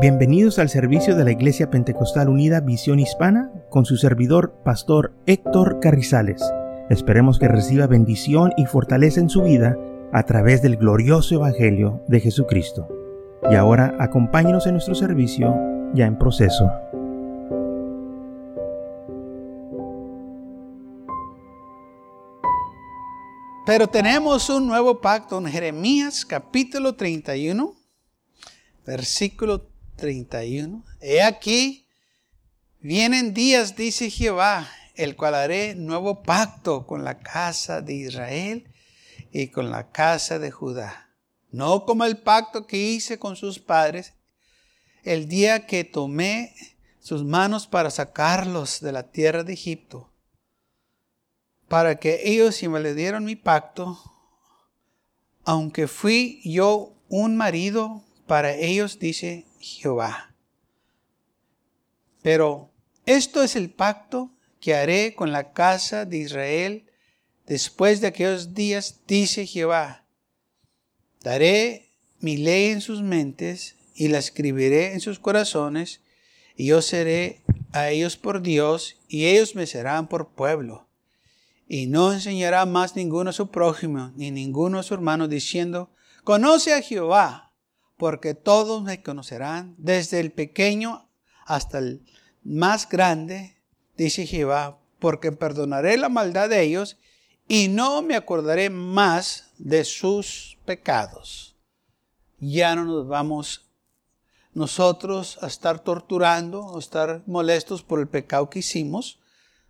Bienvenidos al servicio de la Iglesia Pentecostal Unida Visión Hispana con su servidor, Pastor Héctor Carrizales. Esperemos que reciba bendición y fortaleza en su vida a través del glorioso Evangelio de Jesucristo. Y ahora acompáñenos en nuestro servicio ya en proceso. Pero tenemos un nuevo pacto en Jeremías capítulo 31, versículo 31. He aquí, vienen días, dice Jehová, el cual haré nuevo pacto con la casa de Israel y con la casa de Judá. No como el pacto que hice con sus padres el día que tomé sus manos para sacarlos de la tierra de Egipto, para que ellos, si me le dieron mi pacto, aunque fui yo un marido para ellos, dice Jehová. Pero esto es el pacto que haré con la casa de Israel después de aquellos días, dice Jehová. Daré mi ley en sus mentes y la escribiré en sus corazones, y yo seré a ellos por Dios, y ellos me serán por pueblo. Y no enseñará más ninguno a su prójimo, ni ninguno a su hermano, diciendo, conoce a Jehová, porque todos me conocerán, desde el pequeño hasta el más grande, dice Jehová, porque perdonaré la maldad de ellos y no me acordaré más de sus pecados. Ya no nos vamos nosotros a estar torturando o estar molestos por el pecado que hicimos,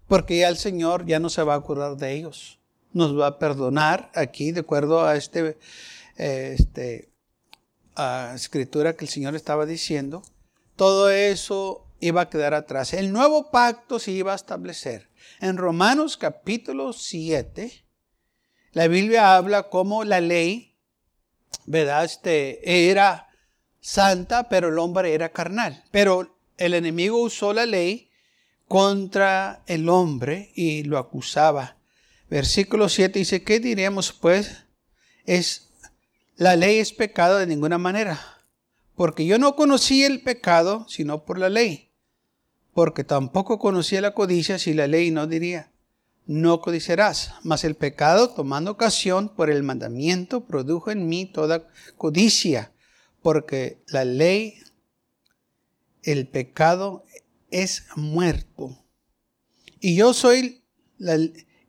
porque ya el Señor ya no se va a acordar de ellos. Nos va a perdonar aquí, de acuerdo a este, eh, escritura que el Señor estaba diciendo, todo eso iba a quedar atrás. El nuevo pacto se iba a establecer. En Romanos capítulo 7, la Biblia habla como la ley, ¿verdad? Este, era santa, pero el hombre era carnal. Pero el enemigo usó la ley contra el hombre y lo acusaba. Versículo 7 dice, ¿qué diremos pues? Es la ley es pecado de ninguna manera, porque yo no conocí el pecado sino por la ley, porque tampoco conocía la codicia si la ley no diría, no codiciarás, mas el pecado tomando ocasión por el mandamiento produjo en mí toda codicia, porque la ley, el pecado es muerto. Y yo soy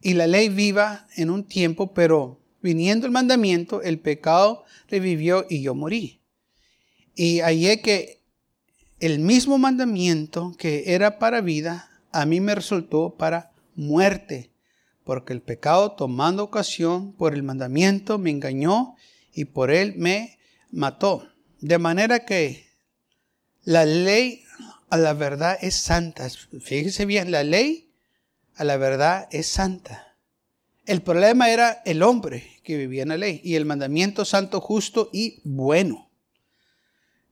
y la ley viva en un tiempo, pero viniendo el mandamiento, el pecado revivió y yo morí. Y hallé que el mismo mandamiento que era para vida, a mí me resultó para muerte, porque el pecado tomando ocasión por el mandamiento me engañó y por él me mató. De manera que la ley a la verdad es santa. Fíjese bien, la ley a la verdad es santa. El problema era el hombre que vivía en la ley y el mandamiento santo, justo y bueno.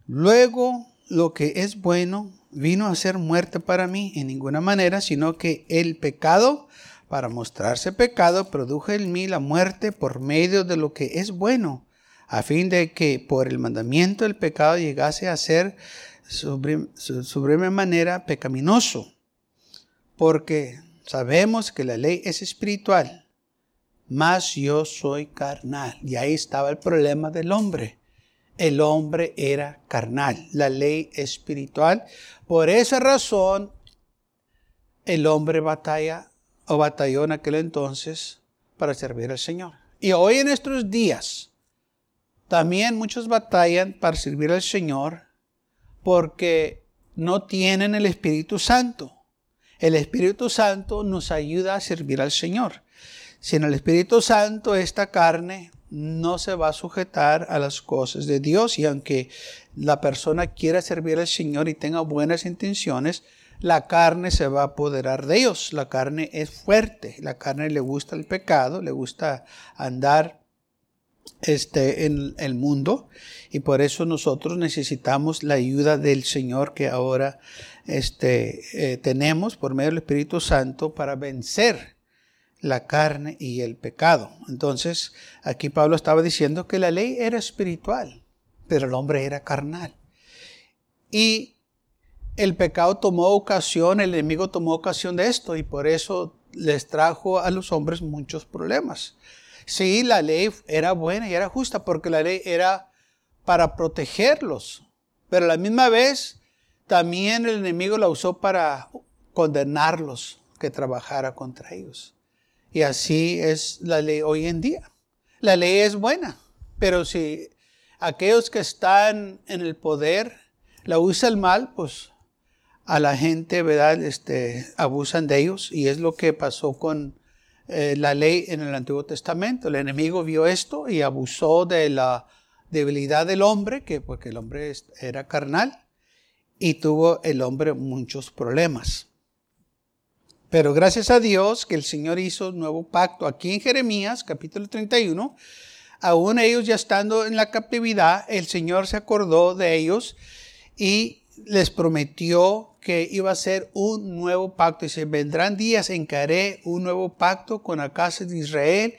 Luego, lo que es bueno vino a ser muerte para mí en ninguna manera, sino que el pecado, para mostrarse pecado, produjo en mí la muerte por medio de lo que es bueno, a fin de que por el mandamiento el pecado llegase a ser suprema manera pecaminoso. Porque sabemos que la ley es espiritual mas yo soy carnal. Y ahí estaba el problema del hombre. El hombre era carnal, la ley espiritual. Por esa razón, el hombre batalla o batalló en aquel entonces para servir al Señor. Y hoy en estos días, también muchos batallan para servir al Señor porque no tienen el Espíritu Santo. El Espíritu Santo nos ayuda a servir al Señor. Sin el Espíritu Santo, esta carne no se va a sujetar a las cosas de Dios y aunque la persona quiera servir al Señor y tenga buenas intenciones, la carne se va a apoderar de ellos. La carne es fuerte, la carne le gusta el pecado, le gusta andar este, en el mundo y por eso nosotros necesitamos la ayuda del Señor que ahora este, eh, tenemos por medio del Espíritu Santo para vencer la carne y el pecado. Entonces, aquí Pablo estaba diciendo que la ley era espiritual, pero el hombre era carnal. Y el pecado tomó ocasión, el enemigo tomó ocasión de esto y por eso les trajo a los hombres muchos problemas. Sí, la ley era buena y era justa porque la ley era para protegerlos, pero a la misma vez también el enemigo la usó para condenarlos que trabajara contra ellos. Y así es la ley hoy en día. La ley es buena, pero si aquellos que están en el poder la usan mal, pues a la gente, ¿verdad? Este, abusan de ellos y es lo que pasó con eh, la ley en el Antiguo Testamento. El enemigo vio esto y abusó de la debilidad del hombre, que porque el hombre era carnal, y tuvo el hombre muchos problemas. Pero gracias a Dios que el Señor hizo un nuevo pacto. Aquí en Jeremías, capítulo 31, aún ellos ya estando en la captividad, el Señor se acordó de ellos y les prometió que iba a ser un nuevo pacto. Se vendrán días en que haré un nuevo pacto con la casa de Israel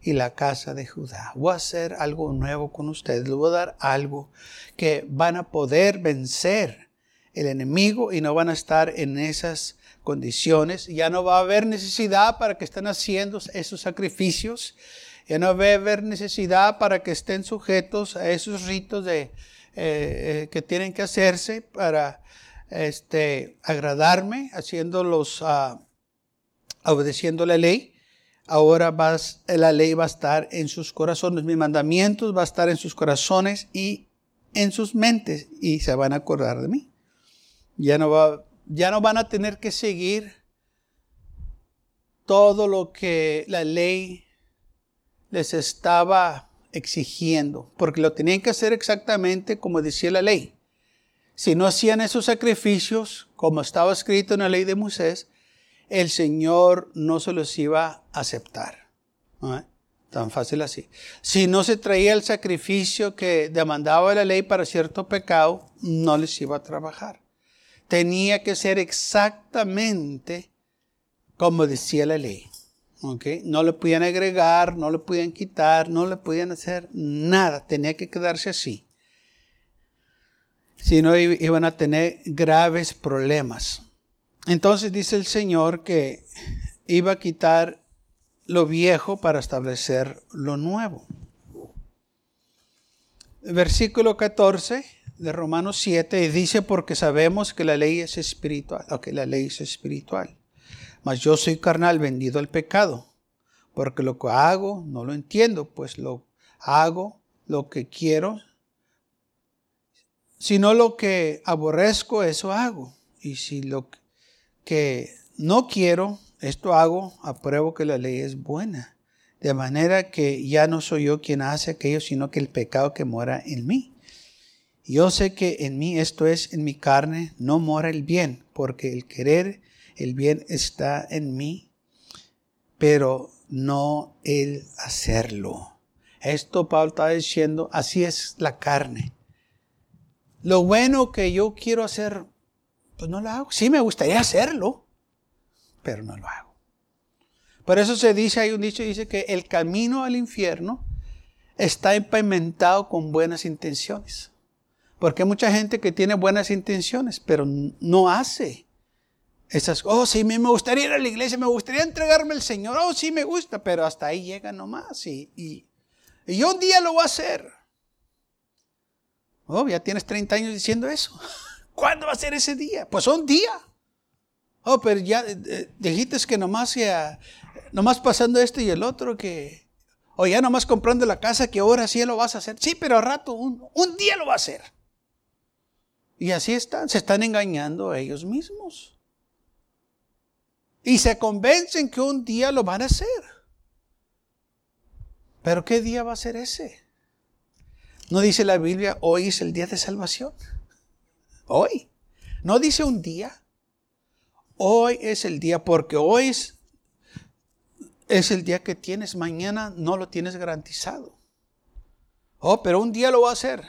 y la casa de Judá. Voy a hacer algo nuevo con ustedes. Les voy a dar algo que van a poder vencer el enemigo y no van a estar en esas condiciones. Ya no va a haber necesidad para que estén haciendo esos sacrificios. Ya no va a haber necesidad para que estén sujetos a esos ritos de, eh, eh, que tienen que hacerse para este, agradarme, haciéndolos, uh, obedeciendo la ley. Ahora vas, la ley va a estar en sus corazones, mis mandamientos va a estar en sus corazones y en sus mentes y se van a acordar de mí. Ya no, va, ya no van a tener que seguir todo lo que la ley les estaba exigiendo, porque lo tenían que hacer exactamente como decía la ley. Si no hacían esos sacrificios, como estaba escrito en la ley de Moisés, el Señor no se los iba a aceptar. Tan fácil así. Si no se traía el sacrificio que demandaba la ley para cierto pecado, no les iba a trabajar. Tenía que ser exactamente como decía la ley. No le podían agregar, no le podían quitar, no le podían hacer nada. Tenía que quedarse así. Si no, iban a tener graves problemas. Entonces dice el Señor que iba a quitar lo viejo para establecer lo nuevo. Versículo 14 de Romanos 7 dice porque sabemos que la ley es espiritual. Ok, la ley es espiritual mas yo soy carnal vendido al pecado, porque lo que hago no lo entiendo, pues lo hago lo que quiero, sino lo que aborrezco, eso hago. Y si lo que no quiero, esto hago, apruebo que la ley es buena. De manera que ya no soy yo quien hace aquello, sino que el pecado que mora en mí. Yo sé que en mí, esto es, en mi carne, no mora el bien, porque el querer el bien está en mí, pero no el hacerlo. Esto Pablo está diciendo, así es la carne. Lo bueno que yo quiero hacer, pues no lo hago. Sí me gustaría hacerlo, pero no lo hago. Por eso se dice, hay un dicho, dice que el camino al infierno está empavimentado con buenas intenciones. Porque hay mucha gente que tiene buenas intenciones, pero no hace esas, oh, sí, me gustaría ir a la iglesia, me gustaría entregarme al Señor, oh, sí, me gusta, pero hasta ahí llega nomás y, y, y yo un día lo voy a hacer. Oh, ya tienes 30 años diciendo eso. ¿Cuándo va a ser ese día? Pues un día. Oh, pero ya eh, eh, dijiste que nomás, ya, nomás pasando esto y el otro que... O ya nomás comprando la casa que ahora sí lo vas a hacer. Sí, pero a rato, un, un día lo va a hacer. Y así están, se están engañando a ellos mismos. Y se convencen que un día lo van a hacer. Pero ¿qué día va a ser ese? No dice la Biblia, hoy es el día de salvación. Hoy. No dice un día. Hoy es el día porque hoy es, es el día que tienes. Mañana no lo tienes garantizado. Oh, pero un día lo va a hacer.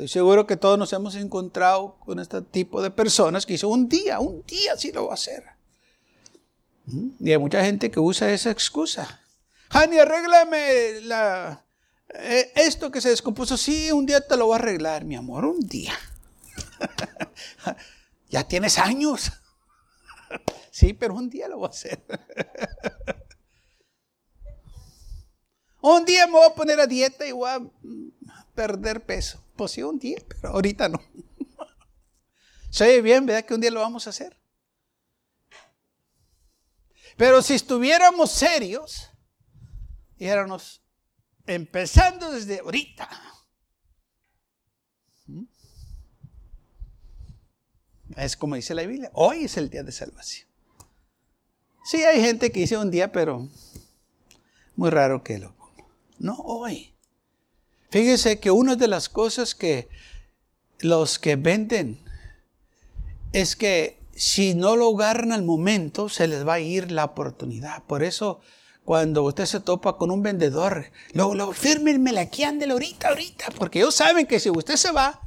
Estoy seguro que todos nos hemos encontrado con este tipo de personas que dicen, un día, un día sí lo va a hacer. Y hay mucha gente que usa esa excusa. Hani, arréglame la, eh, esto que se descompuso. Sí, un día te lo voy a arreglar, mi amor, un día. ya tienes años. sí, pero un día lo voy a hacer. un día me voy a poner a dieta y voy a perder peso. Pues sí, un día, pero ahorita no. Se bien, ¿verdad? Que un día lo vamos a hacer. Pero si estuviéramos serios, dijéramos, empezando desde ahorita. ¿Mm? Es como dice la Biblia, hoy es el día de salvación. Sí, hay gente que dice un día, pero muy raro que lo. No hoy. Fíjese que una de las cosas que los que venden es que si no lo agarran al momento, se les va a ir la oportunidad. Por eso, cuando usted se topa con un vendedor, luego, luego, fírmenmela aquí, ándele ahorita, ahorita, porque ellos saben que si usted se va,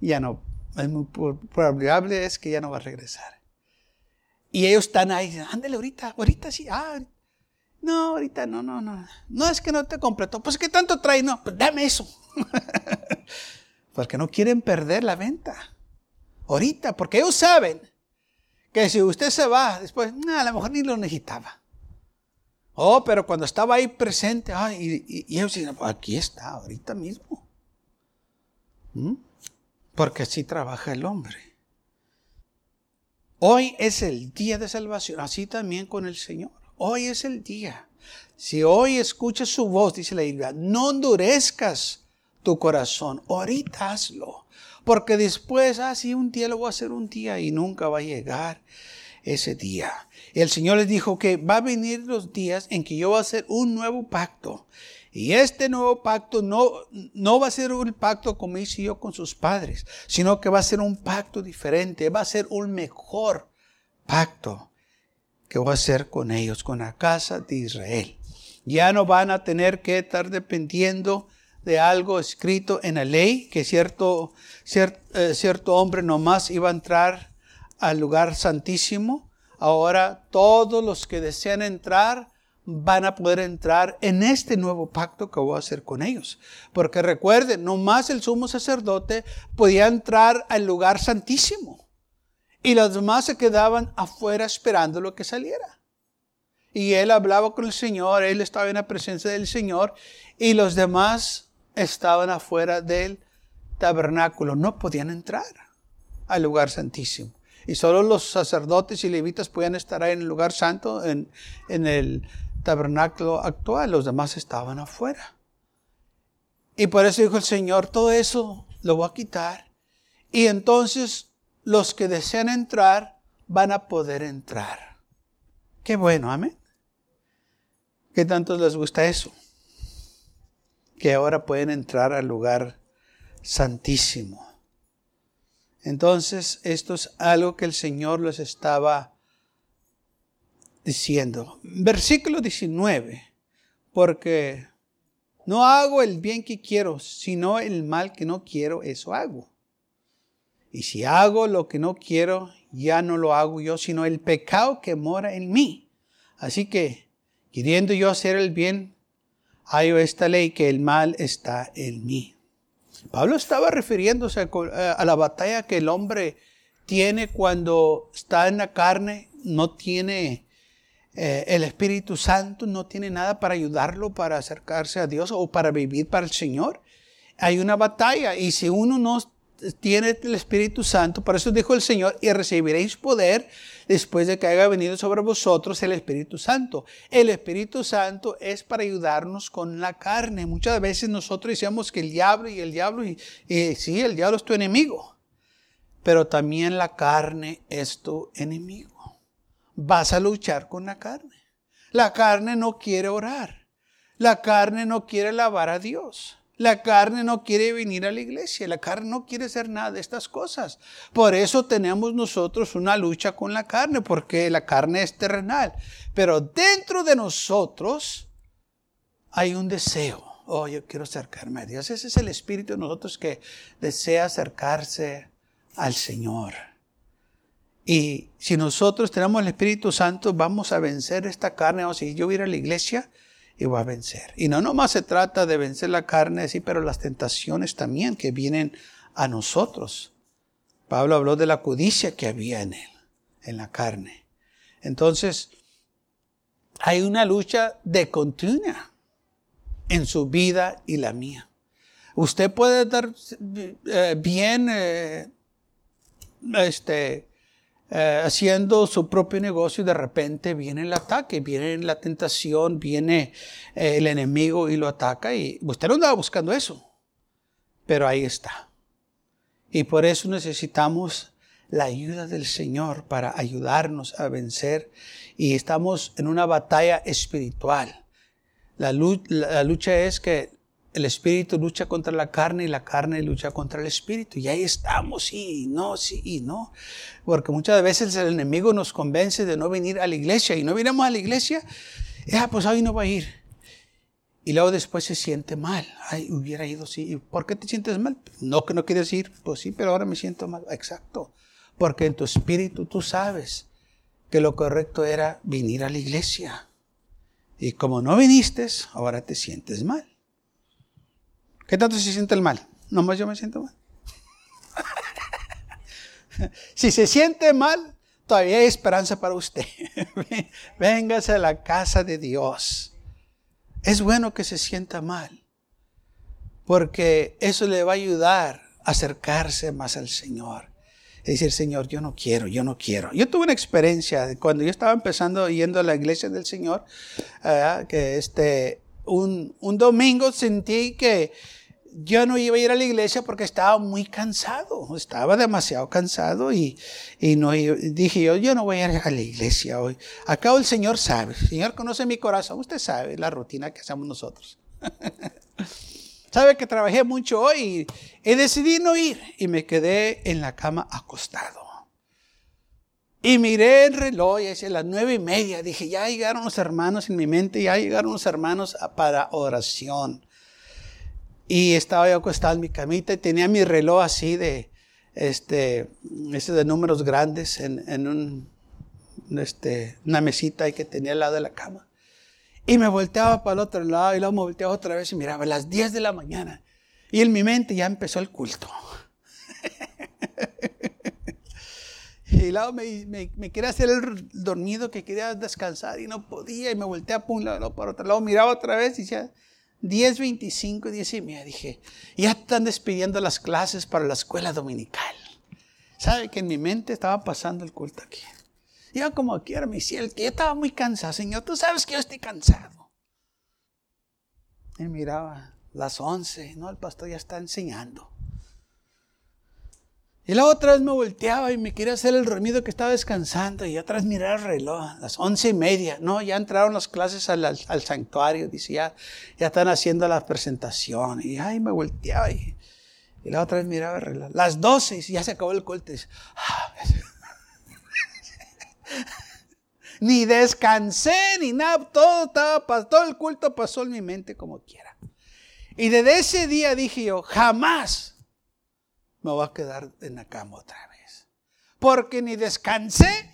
ya no, es muy probable es que ya no va a regresar. Y ellos están ahí, ándele ahorita, ahorita sí, ah, no, ahorita no, no, no. No es que no te completó, pues que tanto trae, no, pues dame eso. porque no quieren perder la venta ahorita, porque ellos saben que si usted se va después, a lo mejor ni lo necesitaba. Oh, pero cuando estaba ahí presente, y, ellos dicen, pues aquí está, ahorita mismo. ¿Mm? Porque así trabaja el hombre. Hoy es el día de salvación, así también con el Señor. Hoy es el día. Si hoy escuchas su voz, dice la Biblia, no endurezcas tu corazón, ahorita hazlo. Porque después, ah, sí, un día lo voy a hacer un día y nunca va a llegar ese día. El Señor les dijo que va a venir los días en que yo voy a hacer un nuevo pacto. Y este nuevo pacto no, no va a ser un pacto como hice yo con sus padres, sino que va a ser un pacto diferente, va a ser un mejor pacto que voy a hacer con ellos, con la casa de Israel. Ya no van a tener que estar dependiendo de algo escrito en la ley, que cierto, eh, cierto hombre nomás iba a entrar al lugar santísimo. Ahora todos los que desean entrar van a poder entrar en este nuevo pacto que voy a hacer con ellos. Porque recuerden, nomás el sumo sacerdote podía entrar al lugar santísimo. Y los demás se quedaban afuera esperando lo que saliera. Y él hablaba con el Señor, él estaba en la presencia del Señor y los demás estaban afuera del tabernáculo, no podían entrar al lugar santísimo. Y solo los sacerdotes y levitas podían estar ahí en el lugar santo, en, en el tabernáculo actual, los demás estaban afuera. Y por eso dijo el Señor, todo eso lo voy a quitar. Y entonces los que desean entrar van a poder entrar. Qué bueno, amén. ¿Qué tanto les gusta eso? que ahora pueden entrar al lugar santísimo. Entonces, esto es algo que el Señor les estaba diciendo. Versículo 19, porque no hago el bien que quiero, sino el mal que no quiero, eso hago. Y si hago lo que no quiero, ya no lo hago yo, sino el pecado que mora en mí. Así que, queriendo yo hacer el bien, hay esta ley que el mal está en mí. Pablo estaba refiriéndose a la batalla que el hombre tiene cuando está en la carne, no tiene eh, el Espíritu Santo, no tiene nada para ayudarlo para acercarse a Dios o para vivir para el Señor. Hay una batalla y si uno no tiene el Espíritu Santo, por eso dijo el Señor, y recibiréis poder después de que haya venido sobre vosotros el Espíritu Santo. El Espíritu Santo es para ayudarnos con la carne. Muchas veces nosotros decíamos que el diablo y el diablo, y, y sí, el diablo es tu enemigo, pero también la carne es tu enemigo. Vas a luchar con la carne. La carne no quiere orar. La carne no quiere alabar a Dios. La carne no quiere venir a la iglesia, la carne no quiere hacer nada de estas cosas. Por eso tenemos nosotros una lucha con la carne, porque la carne es terrenal. Pero dentro de nosotros hay un deseo. Oh, yo quiero acercarme a Dios. Ese es el espíritu de nosotros que desea acercarse al Señor. Y si nosotros tenemos el Espíritu Santo, vamos a vencer esta carne. O si yo voy a ir a la iglesia, y va a vencer. Y no nomás se trata de vencer la carne, sí, pero las tentaciones también que vienen a nosotros. Pablo habló de la codicia que había en él, en la carne. Entonces, hay una lucha de continua en su vida y la mía. Usted puede estar eh, bien eh, este, eh, haciendo su propio negocio y de repente viene el ataque, viene la tentación, viene el enemigo y lo ataca y usted no andaba buscando eso, pero ahí está. Y por eso necesitamos la ayuda del Señor para ayudarnos a vencer y estamos en una batalla espiritual. La lucha, es que el espíritu lucha contra la carne y la carne lucha contra el espíritu. Y ahí estamos, sí y no, sí y no. Porque muchas veces el enemigo nos convence de no venir a la iglesia y no vinimos a la iglesia, ya pues hoy no va a ir. Y luego después se siente mal. Ay, hubiera ido, sí. ¿Por qué te sientes mal? No que no quieres ir. Pues sí, pero ahora me siento mal. Exacto. Porque en tu espíritu tú sabes que lo correcto era venir a la iglesia. Y como no viniste, ahora te sientes mal. ¿Qué tanto se siente el mal? Nomás yo me siento mal. si se siente mal, todavía hay esperanza para usted. Véngase a la casa de Dios. Es bueno que se sienta mal, porque eso le va a ayudar a acercarse más al Señor y decir, Señor, yo no quiero, yo no quiero. Yo tuve una experiencia cuando yo estaba empezando yendo a la iglesia del Señor, eh, que este, un, un domingo sentí que yo no iba a ir a la iglesia porque estaba muy cansado, estaba demasiado cansado y, y no, dije yo, yo no voy a ir a la iglesia hoy. Acá el Señor sabe, el Señor conoce mi corazón, usted sabe la rutina que hacemos nosotros. Sabe que trabajé mucho hoy y, decidí no ir y me quedé en la cama acostado. Y miré el reloj y las nueve y media. Dije, ya llegaron los hermanos en mi mente, ya llegaron los hermanos para oración. Y estaba yo acostado en mi camita y tenía mi reloj así de, este, ese de números grandes en, en un, este, una mesita ahí que tenía al lado de la cama. Y me volteaba para el otro lado y luego me volteaba otra vez y miraba las 10 de la mañana. Y en mi mente ya empezó el culto. y luego me, me, quería hacer el dormido, que quería descansar y no podía. Y me volteaba para un lado, para otro lado. Miraba otra vez y decía 10, 25, 10 y media. Dije, ya están despidiendo las clases para la escuela dominical. ¿Sabe que en mi mente estaba pasando el culto aquí? Yo como quiera, mi cielo, que yo estaba muy cansado, Señor, tú sabes que yo estoy cansado. Y miraba, las once, ¿no? El pastor ya está enseñando. Y la otra vez me volteaba y me quería hacer el dormido que estaba descansando. Y otra vez miraba el reloj, las once y media. No, ya entraron las clases al, al, santuario. Dice, ya, están haciendo la presentación. Y ay, me volteaba. Y, la otra vez miraba el reloj. Las doce, y ya se acabó el culto. Ah, ni descansé, ni nada, todo estaba, todo el culto pasó en mi mente como quiera. Y desde ese día dije yo, jamás me voy a quedar en la cama otra vez. Porque ni descansé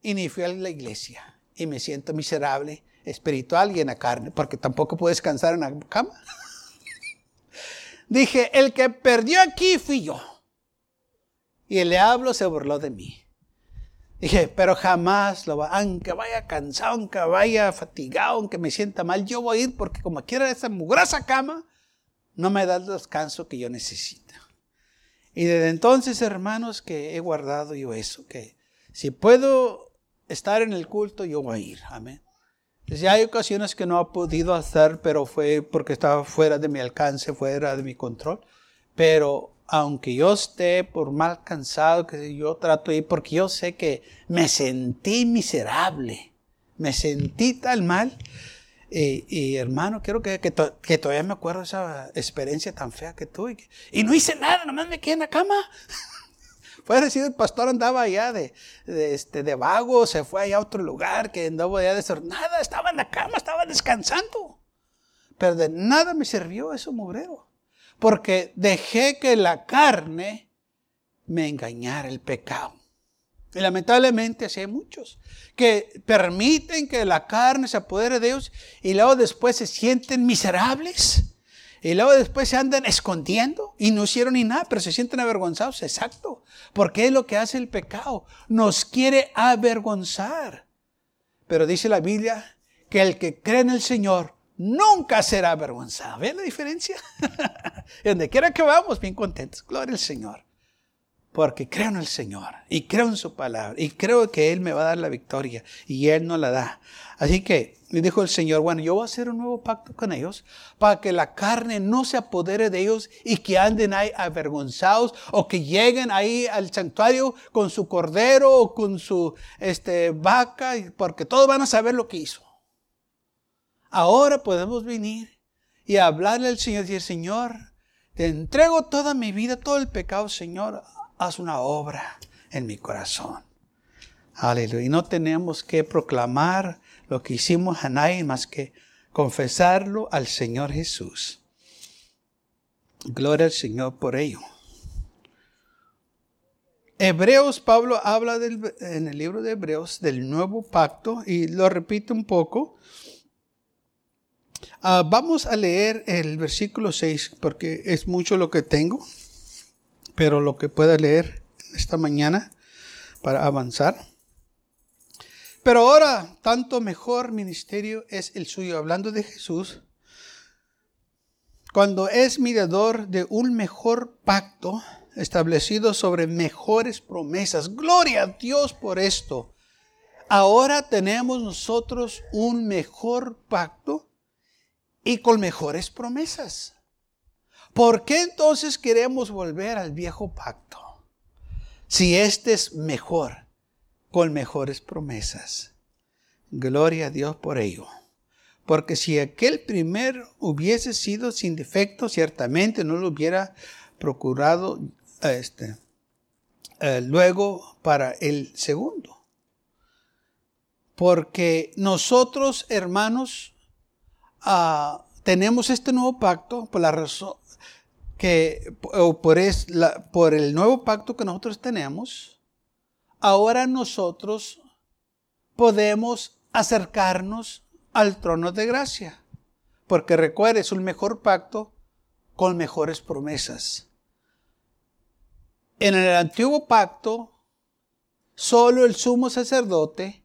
y ni fui a la iglesia. Y me siento miserable, espiritual y en la carne, porque tampoco puedo descansar en la cama. Dije, el que perdió aquí fui yo. Y el diablo se burló de mí. Dije, pero jamás lo va, aunque vaya cansado, aunque vaya fatigado, aunque me sienta mal, yo voy a ir porque como quiera esa mugrosa cama, no me da el descanso que yo necesito. Y desde entonces, hermanos, que he guardado yo eso, que si puedo estar en el culto, yo voy a ir. Amén. Desde hay ocasiones que no he podido hacer, pero fue porque estaba fuera de mi alcance, fuera de mi control. Pero aunque yo esté por mal cansado, que yo trato de ir, porque yo sé que me sentí miserable, me sentí tan mal. Y, hermano, quiero que, que, todavía me acuerdo esa experiencia tan fea que tuve. Y no hice nada, nomás me quedé en la cama. Fue decir, el pastor andaba allá de, este, de vago, se fue allá a otro lugar, que andaba allá nada, estaba en la cama, estaba descansando. Pero de nada me sirvió eso mugrero porque dejé que la carne me engañara el pecado. Y lamentablemente así hay muchos que permiten que la carne se apodere de ellos y luego después se sienten miserables Y luego después se andan escondiendo y no hicieron ni nada, pero se sienten avergonzados. Exacto. Porque es lo que hace el pecado. Nos quiere avergonzar. Pero dice la Biblia que el que cree en el Señor nunca será avergonzado. ¿Ven la diferencia? Donde quiera que vamos, bien contentos. Gloria al Señor. Porque creo en el Señor y creo en su palabra y creo que Él me va a dar la victoria y Él no la da. Así que me dijo el Señor, bueno, yo voy a hacer un nuevo pacto con ellos para que la carne no se apodere de ellos y que anden ahí avergonzados o que lleguen ahí al santuario con su cordero o con su este, vaca, porque todos van a saber lo que hizo. Ahora podemos venir y hablarle al Señor y decir, Señor, te entrego toda mi vida, todo el pecado, Señor, haz una obra en mi corazón. Aleluya. Y no tenemos que proclamar lo que hicimos a nadie más que confesarlo al Señor Jesús. Gloria al Señor por ello. Hebreos, Pablo habla en el libro de Hebreos del nuevo pacto y lo repite un poco. Ah, vamos a leer el versículo 6 porque es mucho lo que tengo, pero lo que pueda leer esta mañana para avanzar. Pero ahora, tanto mejor ministerio es el suyo, hablando de Jesús, cuando es mediador de un mejor pacto establecido sobre mejores promesas. Gloria a Dios por esto. Ahora tenemos nosotros un mejor pacto y con mejores promesas. ¿Por qué entonces queremos volver al viejo pacto? Si este es mejor, con mejores promesas. Gloria a Dios por ello. Porque si aquel primer hubiese sido sin defecto, ciertamente no lo hubiera procurado este, eh, luego para el segundo. Porque nosotros, hermanos, Ah, tenemos este nuevo pacto por la razón que por, es por el nuevo pacto que nosotros tenemos, ahora nosotros podemos acercarnos al trono de gracia. Porque recuerde, es un mejor pacto con mejores promesas. En el antiguo pacto, solo el sumo sacerdote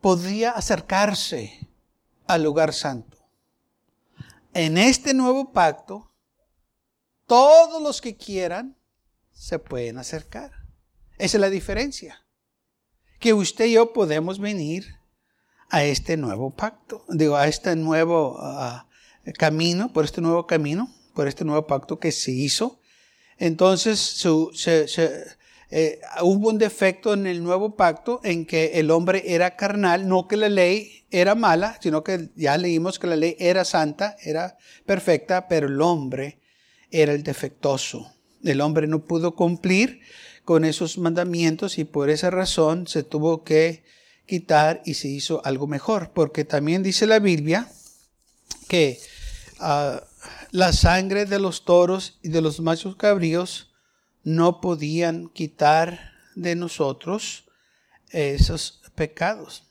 podía acercarse al lugar santo. En este nuevo pacto, todos los que quieran se pueden acercar. Esa es la diferencia. Que usted y yo podemos venir a este nuevo pacto, digo, a este nuevo ah, camino, por este nuevo camino, por este nuevo pacto que se hizo. Entonces, su, se, eh, hubo un defecto en el nuevo pacto en que el hombre era carnal, no que la ley era mala, sino que ya leímos que la ley era santa, era perfecta, pero el hombre era el defectuoso. El hombre no pudo cumplir con esos mandamientos y por esa razón se tuvo que quitar y se hizo algo mejor, porque también dice la Biblia que ah, la sangre de los toros y de los machos cabríos no podían quitar de nosotros esos pecados.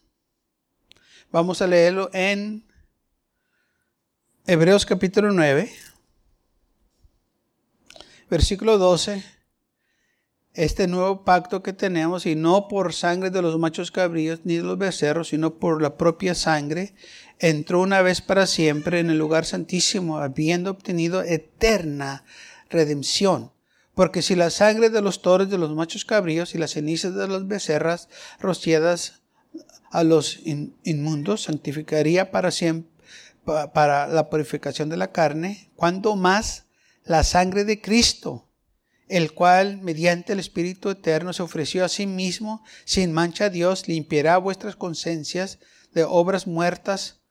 Vamos a leerlo en Hebreos capítulo 9, versículo 12. Este nuevo pacto que tenemos, y no por sangre de los machos cabríos ni de los becerros, sino por la propia sangre, entró una vez para siempre en el lugar santísimo, habiendo obtenido eterna redención porque si la sangre de los toros de los machos cabríos y las cenizas de las becerras rociadas a los inmundos santificaría para siempre para la purificación de la carne, cuando más la sangre de Cristo, el cual mediante el Espíritu Eterno se ofreció a sí mismo sin mancha a Dios, limpiará vuestras conciencias de obras muertas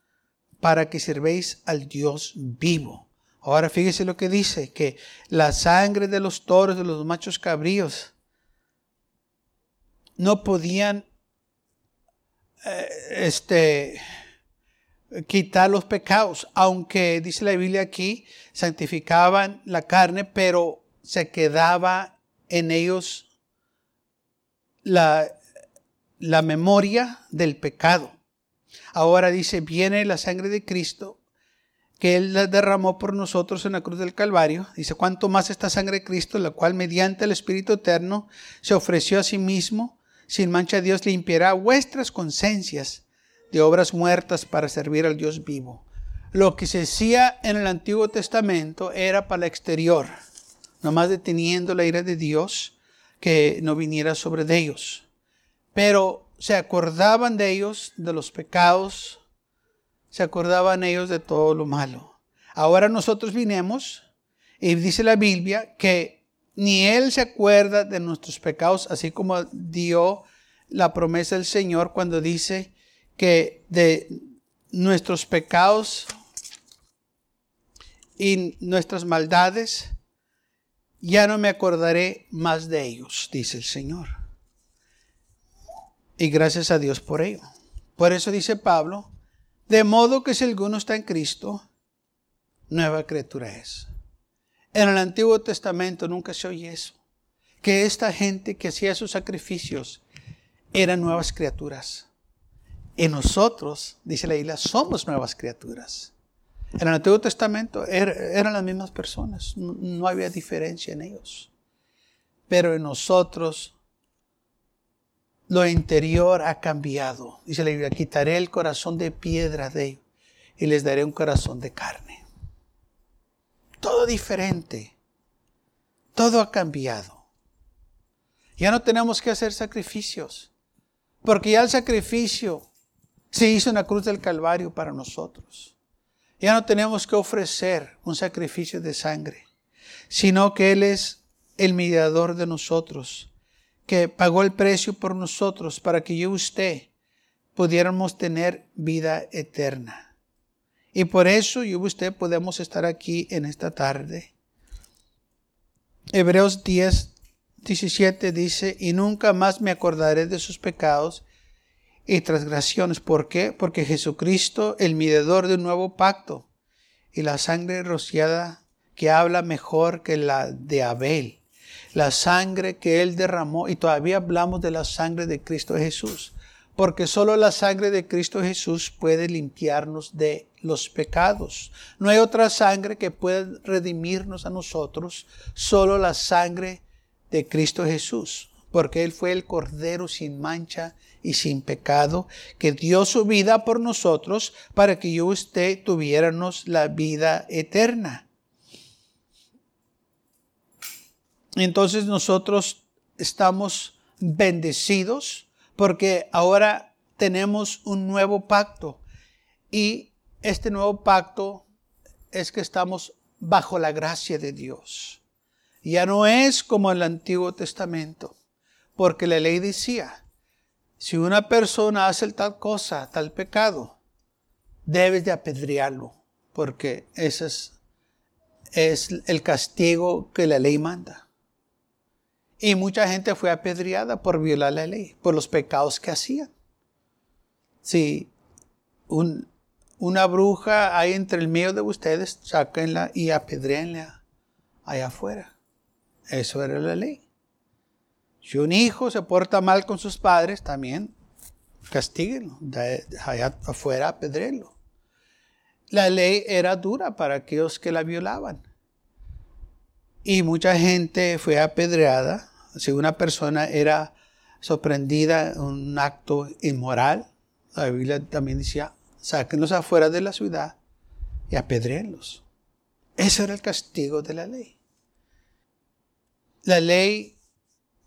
para que sirvéis al Dios vivo. Ahora fíjese lo que dice, que la sangre de los toros, de los machos cabríos, no podían eh, este, quitar los pecados, aunque dice la Biblia aquí, santificaban la carne, pero se quedaba en ellos la, la memoria del pecado. Ahora dice, viene la sangre de Cristo que Él derramó por nosotros en la cruz del Calvario. Dice, cuánto más esta sangre de Cristo, la cual mediante el Espíritu Eterno se ofreció a sí mismo, sin mancha Dios limpiará vuestras conciencias de obras muertas para servir al Dios vivo. Lo que se hacía en el Antiguo Testamento era para el exterior, nomás deteniendo la ira de Dios que no viniera sobre ellos. Pero se acordaban de ellos, de los pecados, se acordaban ellos de todo lo malo. Ahora nosotros vinimos y dice la Biblia que ni Él se acuerda de nuestros pecados, así como dio la promesa del Señor cuando dice que de nuestros pecados y nuestras maldades, ya no me acordaré más de ellos, dice el Señor. Y gracias a Dios por ello. Por eso dice Pablo, de modo que si alguno está en Cristo, nueva criatura es. En el Antiguo Testamento nunca se oye eso. Que esta gente que hacía sus sacrificios eran nuevas criaturas. Y nosotros, dice la isla, somos nuevas criaturas. En el Antiguo Testamento er, eran las mismas personas, no había diferencia en ellos. Pero en nosotros lo interior ha cambiado. Dice la Biblia, quitaré el corazón de piedra de ellos y les daré un corazón de carne. Todo diferente. Todo ha cambiado. Ya no tenemos que hacer sacrificios, porque ya el sacrificio se hizo en la cruz del Calvario para nosotros. Ya no tenemos que ofrecer un sacrificio de sangre, sino que Él es el mediador de nosotros, que pagó el precio por nosotros para que yo y usted pudiéramos tener vida eterna. Y por eso yo y usted podemos estar aquí en esta tarde. Hebreos 10, 17 dice, y nunca más me acordaré de sus pecados y transgresiones. ¿Por qué? Porque Jesucristo, el mediador de un nuevo pacto, y la sangre rociada que habla mejor que la de Abel, la sangre que él derramó, y todavía hablamos de la sangre de Cristo Jesús, porque solo la sangre de Cristo Jesús puede limpiarnos de los pecados. No hay otra sangre que pueda redimirnos a nosotros, solo la sangre de Cristo Jesús, porque Él fue el Cordero sin mancha y sin pecado, que dio su vida por nosotros para que yo y usted tuviéramos la vida eterna. Entonces nosotros estamos bendecidos porque ahora tenemos un nuevo pacto y este nuevo pacto es que estamos bajo la gracia de Dios. Ya no es como el Antiguo Testamento, porque la ley decía, si una persona hace tal cosa, tal pecado, debes de apedrearlo, porque ese es, es el castigo que la ley manda. Y mucha gente fue apedreada por violar la ley, por los pecados que hacían. Si una bruja hay entre el medio de ustedes, sáquenla y apedreenla allá afuera. Eso era la ley. Si un hijo se porta mal con sus padres, también castíguenlo, allá afuera apedrélo. La ley era dura para aquellos que la violaban. Y mucha gente fue apedreada. Si una persona era sorprendida en un acto inmoral, la Biblia también decía, sáquenlos afuera de la ciudad y apedréenlos. Ese era el castigo de la ley. La ley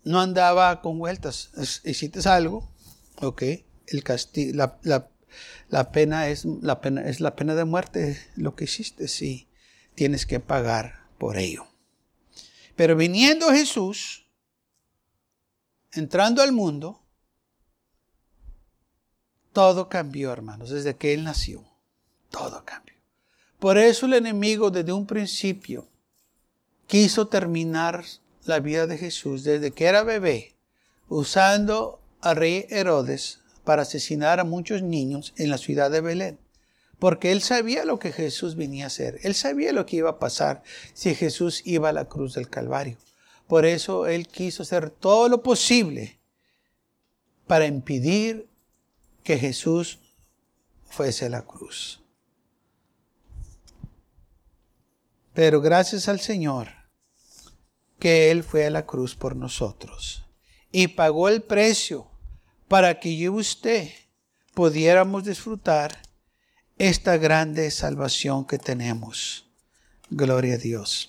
no andaba con vueltas. Hiciste algo, ok, el castigo, la, pena es la pena, es la pena de muerte, lo que hiciste, sí, tienes que pagar por ello. Pero viniendo Jesús, entrando al mundo, todo cambió, hermanos, desde que Él nació. Todo cambió. Por eso el enemigo desde un principio quiso terminar la vida de Jesús desde que era bebé, usando a rey Herodes para asesinar a muchos niños en la ciudad de Belén. Porque él sabía lo que Jesús venía a hacer. Él sabía lo que iba a pasar si Jesús iba a la cruz del Calvario. Por eso él quiso hacer todo lo posible para impedir que Jesús fuese a la cruz. Pero gracias al Señor que Él fue a la cruz por nosotros y pagó el precio para que yo y usted pudiéramos disfrutar esta grande salvación que tenemos. Gloria a Dios.